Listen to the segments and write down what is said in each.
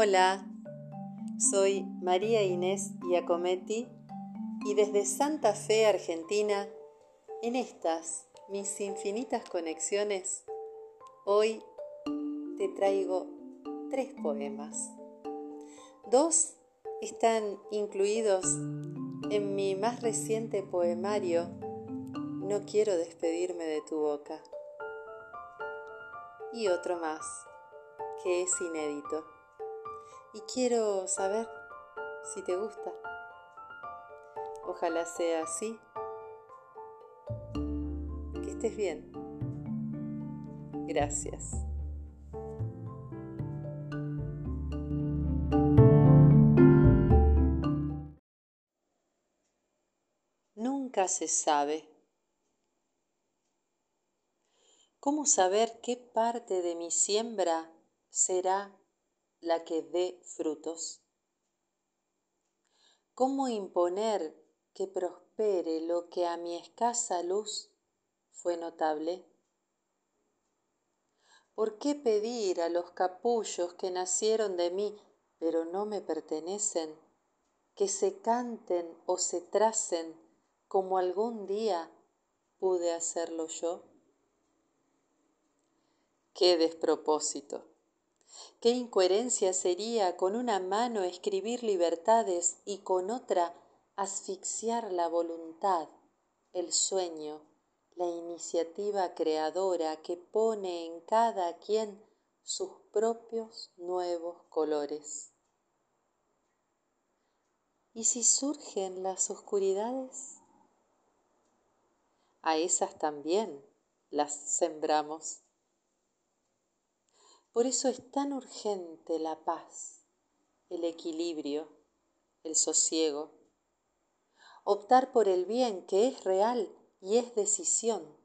Hola, soy María Inés Iacometti y desde Santa Fe, Argentina, en estas mis infinitas conexiones, hoy te traigo tres poemas. Dos están incluidos en mi más reciente poemario No quiero despedirme de tu boca. Y otro más, que es inédito y quiero saber si te gusta. Ojalá sea así. Que estés bien. Gracias. Nunca se sabe. ¿Cómo saber qué parte de mi siembra será la que dé frutos. ¿Cómo imponer que prospere lo que a mi escasa luz fue notable? ¿Por qué pedir a los capullos que nacieron de mí, pero no me pertenecen, que se canten o se tracen como algún día pude hacerlo yo? ¡Qué despropósito! Qué incoherencia sería con una mano escribir libertades y con otra asfixiar la voluntad, el sueño, la iniciativa creadora que pone en cada quien sus propios nuevos colores. ¿Y si surgen las oscuridades? A esas también las sembramos. Por eso es tan urgente la paz, el equilibrio, el sosiego. Optar por el bien que es real y es decisión.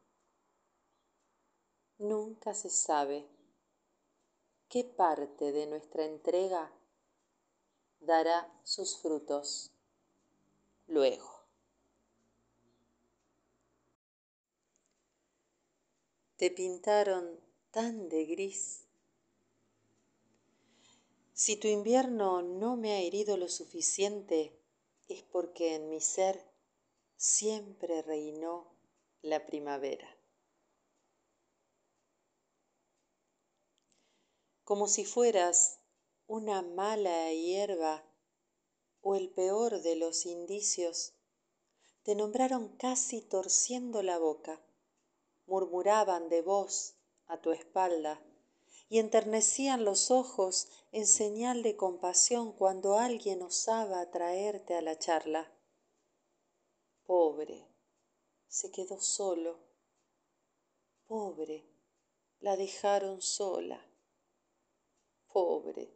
Nunca se sabe qué parte de nuestra entrega dará sus frutos luego. Te pintaron tan de gris si tu invierno no me ha herido lo suficiente, es porque en mi ser siempre reinó la primavera. Como si fueras una mala hierba o el peor de los indicios, te nombraron casi torciendo la boca, murmuraban de voz a tu espalda y enternecían los ojos en señal de compasión cuando alguien osaba traerte a la charla. Pobre, se quedó solo. Pobre, la dejaron sola. Pobre,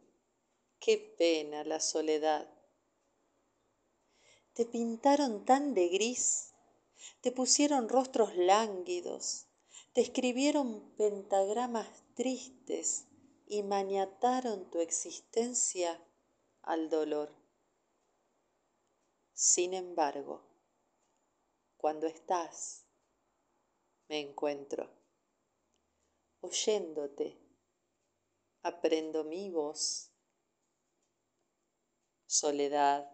qué pena la soledad. Te pintaron tan de gris, te pusieron rostros lánguidos, te escribieron pentagramas tristes y maniataron tu existencia al dolor. Sin embargo, cuando estás, me encuentro. Oyéndote, aprendo mi voz. Soledad,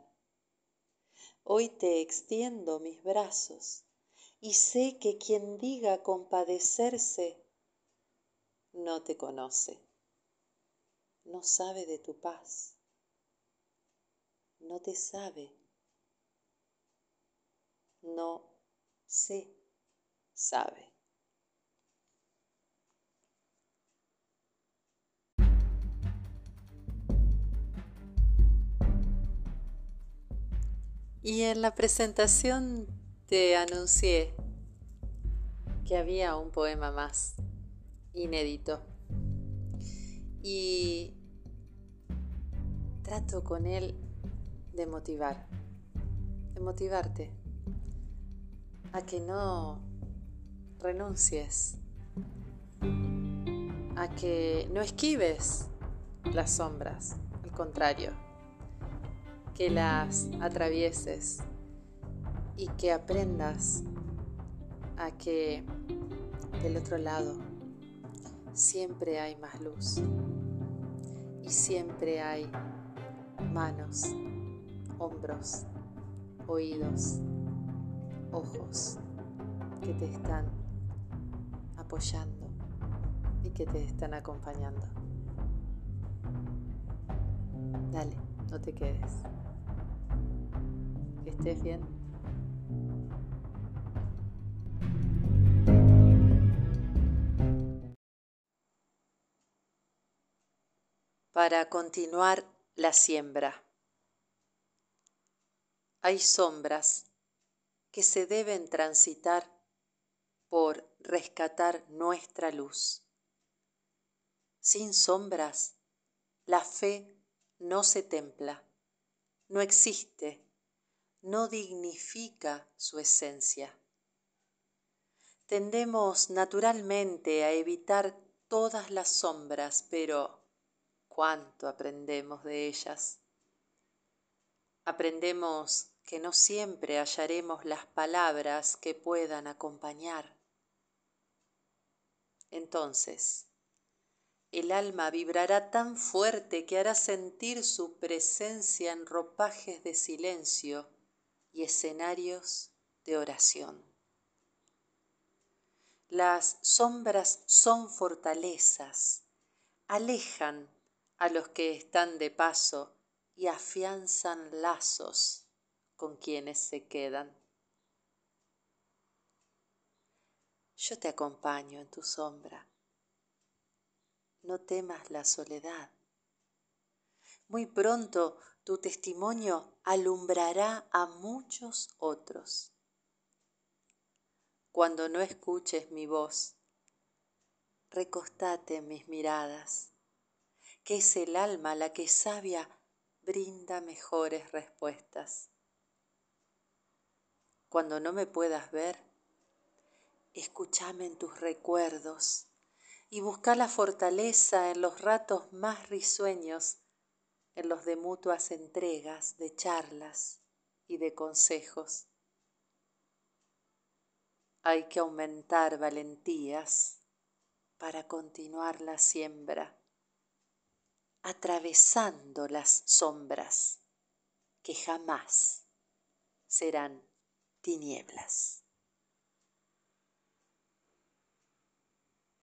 hoy te extiendo mis brazos y sé que quien diga compadecerse no te conoce, no sabe de tu paz, no te sabe, no se sabe. Y en la presentación te anuncié que había un poema más inédito. Y trato con él de motivar, de motivarte a que no renuncies, a que no esquives las sombras, al contrario, que las atravieses y que aprendas a que del otro lado siempre hay más luz Y siempre hay manos, hombros, oídos, ojos que te están apoyando y que te están acompañando. Dale, no te quedes. Que estés bien. Para continuar la siembra. Hay sombras que se deben transitar por rescatar nuestra luz. Sin sombras, la fe no se templa, no existe, no dignifica su esencia. Tendemos naturalmente a evitar todas las sombras, pero cuánto aprendemos de ellas. Aprendemos que no siempre hallaremos las palabras que puedan acompañar. Entonces, el alma vibrará tan fuerte que hará sentir su presencia en ropajes de silencio y escenarios de oración. Las sombras son fortalezas, alejan a los que están de paso y afianzan lazos con quienes se quedan. Yo te acompaño en tu sombra. No temas la soledad. Muy pronto tu testimonio alumbrará a muchos otros. Cuando no escuches mi voz, recostate en mis miradas, que es el alma la que sabia brinda mejores respuestas cuando no me puedas ver, escúchame en tus recuerdos y busca la fortaleza en los ratos más risueños, en los de mutuas entregas, de charlas y de consejos. Hay que aumentar valentías para continuar la siembra, atravesando las sombras que jamás serán tinieblas.